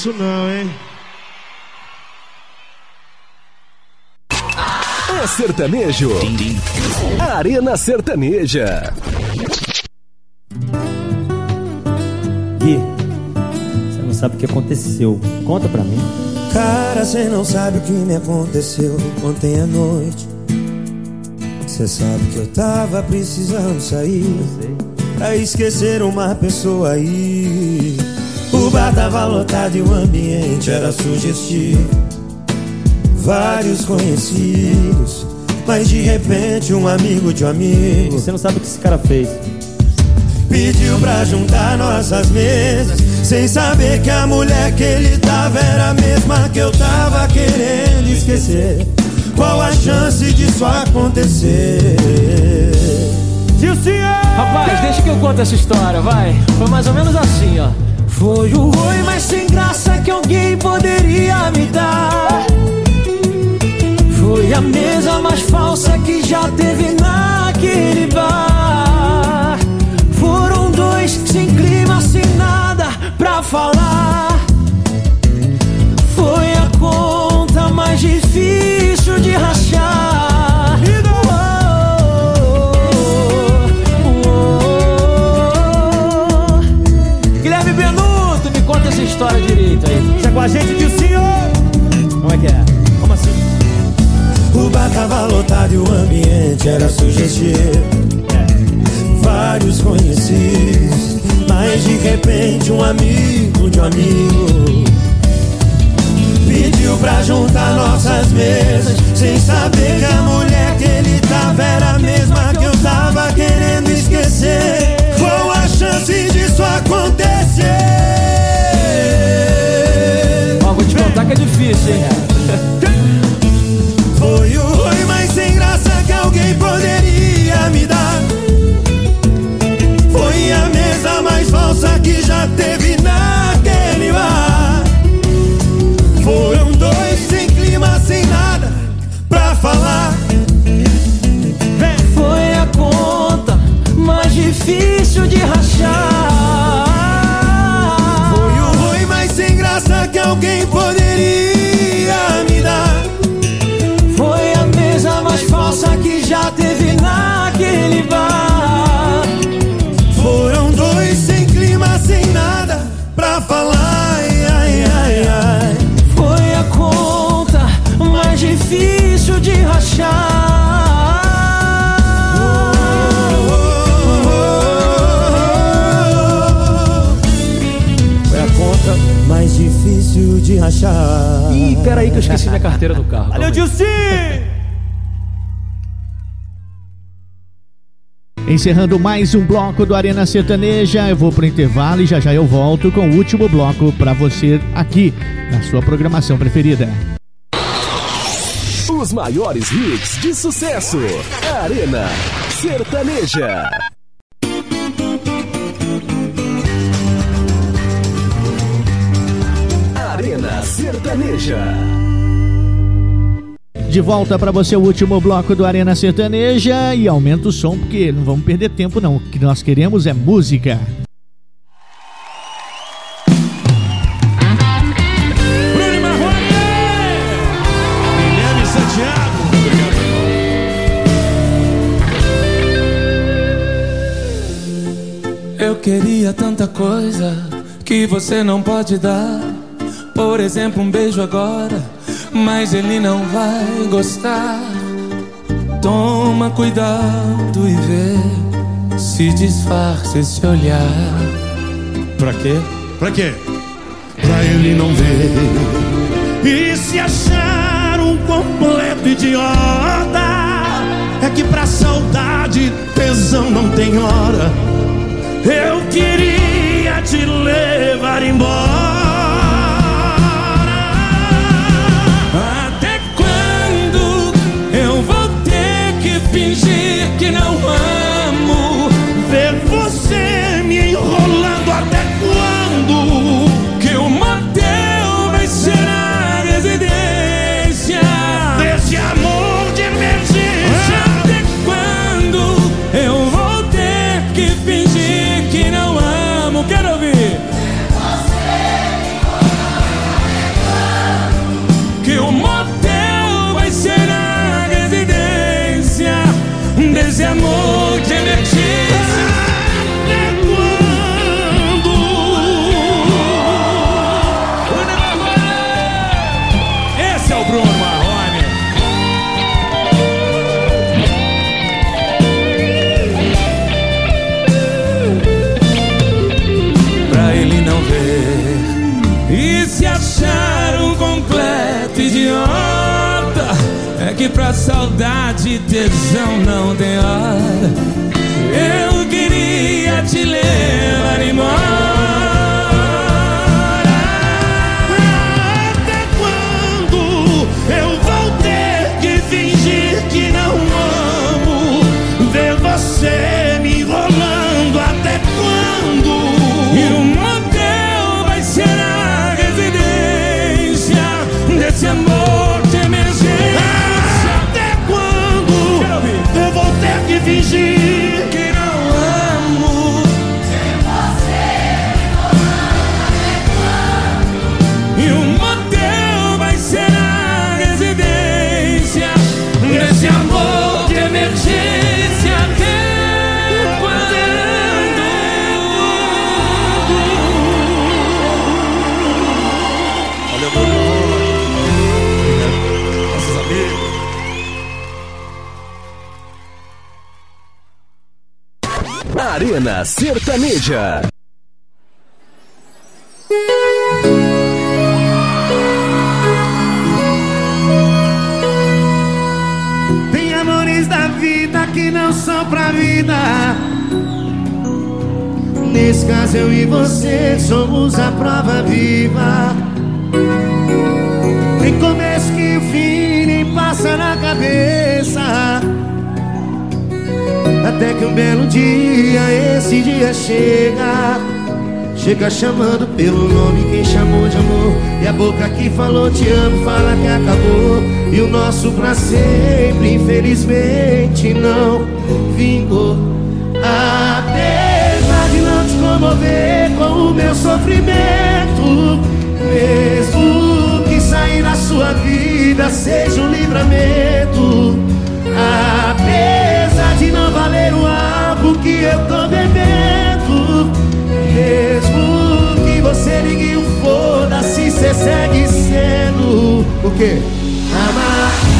isso, não, hein? É sertanejo. Arena Sertaneja. Gui, você não sabe o que aconteceu. Conta pra mim. Cara, cê não sabe o que me aconteceu ontem à noite. Cê sabe que eu tava precisando sair pra esquecer uma pessoa aí. O bar tava lotado e o ambiente era sugestivo. Vários conhecidos, mas de repente um amigo de um amigo. Você não sabe o que esse cara fez. Pediu pra juntar nossas mesas Sem saber que a mulher que ele tava Era a mesma que eu tava querendo esquecer Qual a chance disso acontecer? Rapaz, deixa que eu conto essa história, vai. Foi mais ou menos assim, ó. Foi o oi mais sem graça que alguém poderia me dar. Foi a mesa mais falsa que já teve naquele bar. Foram dois sem clima, sem nada pra falar. Foi a conta mais difícil de rachar com a gente de senhor. Como é que é? Como assim? O bar tava lotado e o ambiente era sugestivo Vários conhecidos Mas de repente um amigo de um amigo Pediu pra juntar nossas mesas Sem saber que a mulher que ele tava Era a mesma que eu tava querendo esquecer Qual a chance disso acontecer? Que é difícil, hein? Encerrando mais um bloco do Arena Sertaneja, eu vou pro intervalo e já já eu volto com o último bloco pra você aqui na sua programação preferida. Os maiores hits de sucesso. Arena Sertaneja. Arena Sertaneja. De volta pra você o último bloco do Arena Sertaneja e aumenta o som porque não vamos perder tempo não. O que nós queremos é música. Eu queria tanta coisa que você não pode dar. Por exemplo, um beijo agora, mas ele não vai gostar. Toma cuidado e vê se disfarça esse olhar. Pra quê? Pra quê? Pra ele não ver e se achar um completo idiota. É que pra saudade tesão não tem hora. Eu queria te levar embora. Que pra saudade tesão não tem hora. Eu queria te levar embora. Arena Sertaneja. Tem amores da vida que não são pra vida. Nesse caso, eu e você somos a prova viva. Nem começo que o fim nem passa na cabeça. Até que um belo dia, esse dia chega. Chega chamando pelo nome quem chamou de amor. E a boca que falou te amo fala que acabou. E o nosso pra sempre infelizmente não vingou. Apesar de não te comover com o meu sofrimento. Mesmo que sair da sua vida seja um livramento de não valer o álcool que eu tô bebendo Mesmo que você ligue o foda-se, cê segue sendo O quê? Amar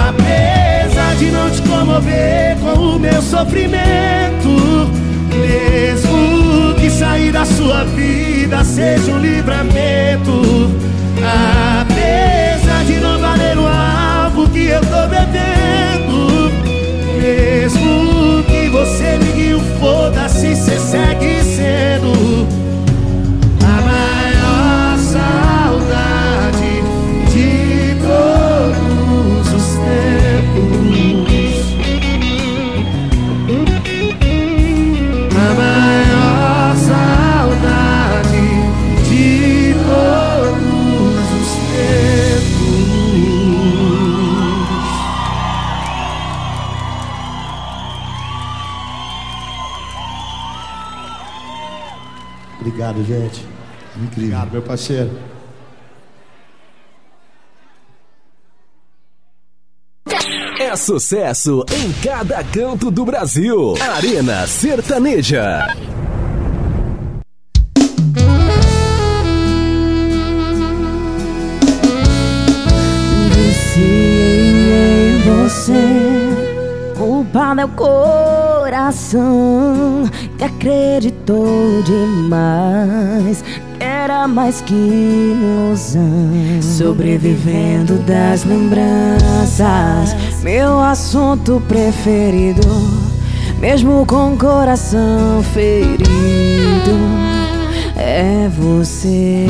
de não te comover com o meu sofrimento. Mesmo que sair da sua vida seja um livramento. Apesar de não valer o álcool que eu tô bebendo. Mesmo que você ligue o foda-se, cê segue Obrigado, gente. Incrível. Obrigado, meu parceiro. É sucesso em cada canto do Brasil. Arena Sertaneja. Viciei em você, culpado é o coração que acreditou demais. Era mais que ilusão, sobrevivendo das lembranças. Meu assunto preferido, mesmo com o coração ferido, é você.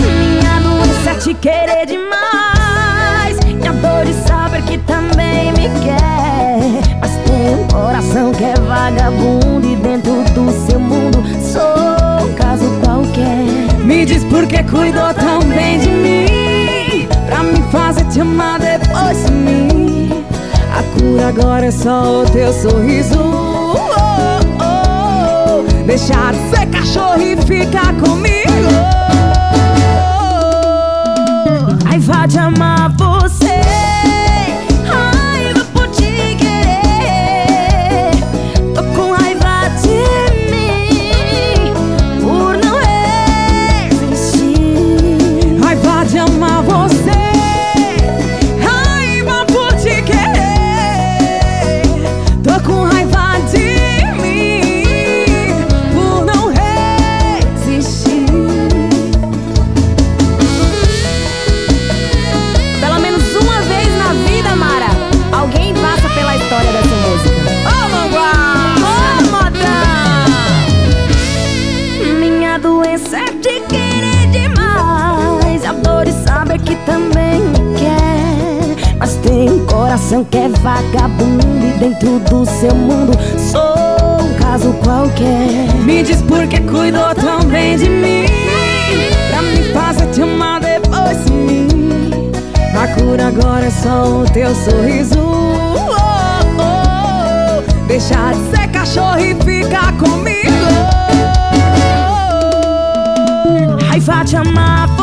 Minha doença te querer demais E a dor de saber que também me quer coração que é vagabundo E dentro do seu mundo sou um caso qualquer. Me diz por que cuidou tão bem de mim Pra me fazer te amar depois de mim. A cura agora é só o teu sorriso. Oh, oh, oh. Deixar de ser cachorro e ficar comigo. Raiva de amar você coração que é vagabundo e dentro do seu mundo sou um caso qualquer. Me diz por que cuidou tão bem de mim. Pra me fazer te amar depois de mim. A cura agora é só o teu sorriso oh, oh. Deixar de ser cachorro e ficar comigo Raiva de amar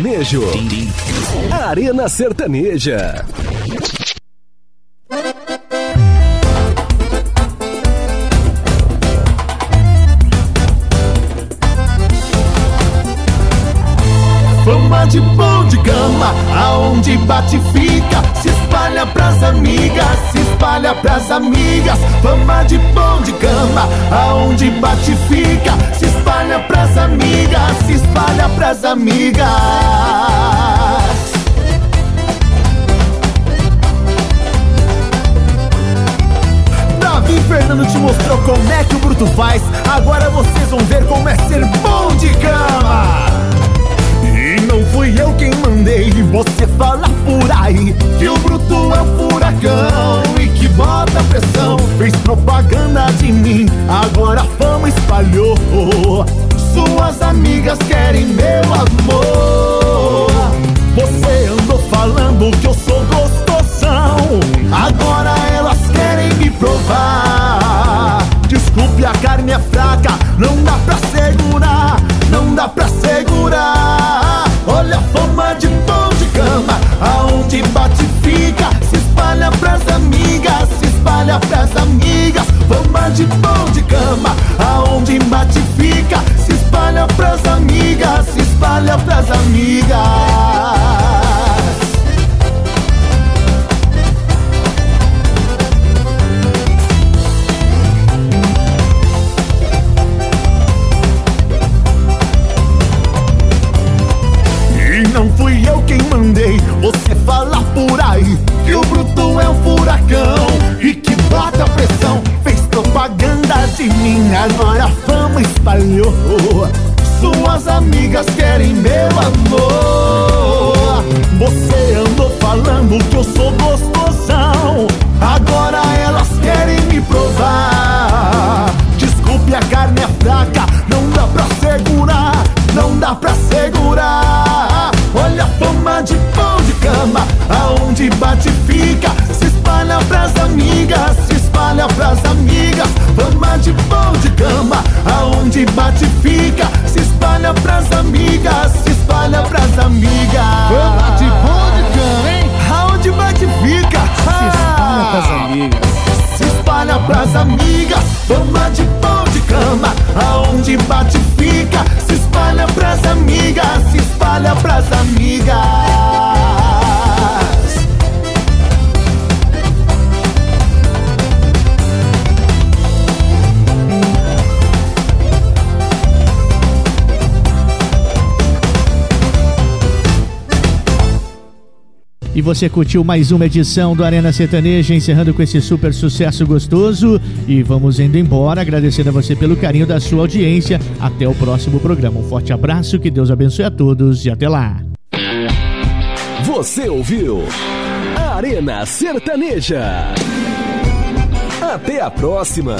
sertanejo. Arena Sertaneja. Fama de bom de cama, aonde bate fica, se espalha pras amigas, espalha pras amigas. Fama de bom de cama, aonde bate fica, se espalha pras amigas, se espalha pras amigas. Fernando te mostrou como é que o Bruto faz. Agora vocês vão ver como é ser bom de cama. Fui eu quem mandei você falar por aí. Que o Bruto é um furacão e que bota pressão. Fez propaganda de mim, agora a fama espalhou. Suas amigas querem meu amor. Você andou pras amigas. E você curtiu mais uma edição do Arena Sertaneja, encerrando com esse super sucesso gostoso. E vamos indo embora, agradecendo a você pelo carinho da sua audiência. Até o próximo programa. Um forte abraço, que Deus abençoe a todos e até lá. Você ouviu Arena Sertaneja. Até a próxima.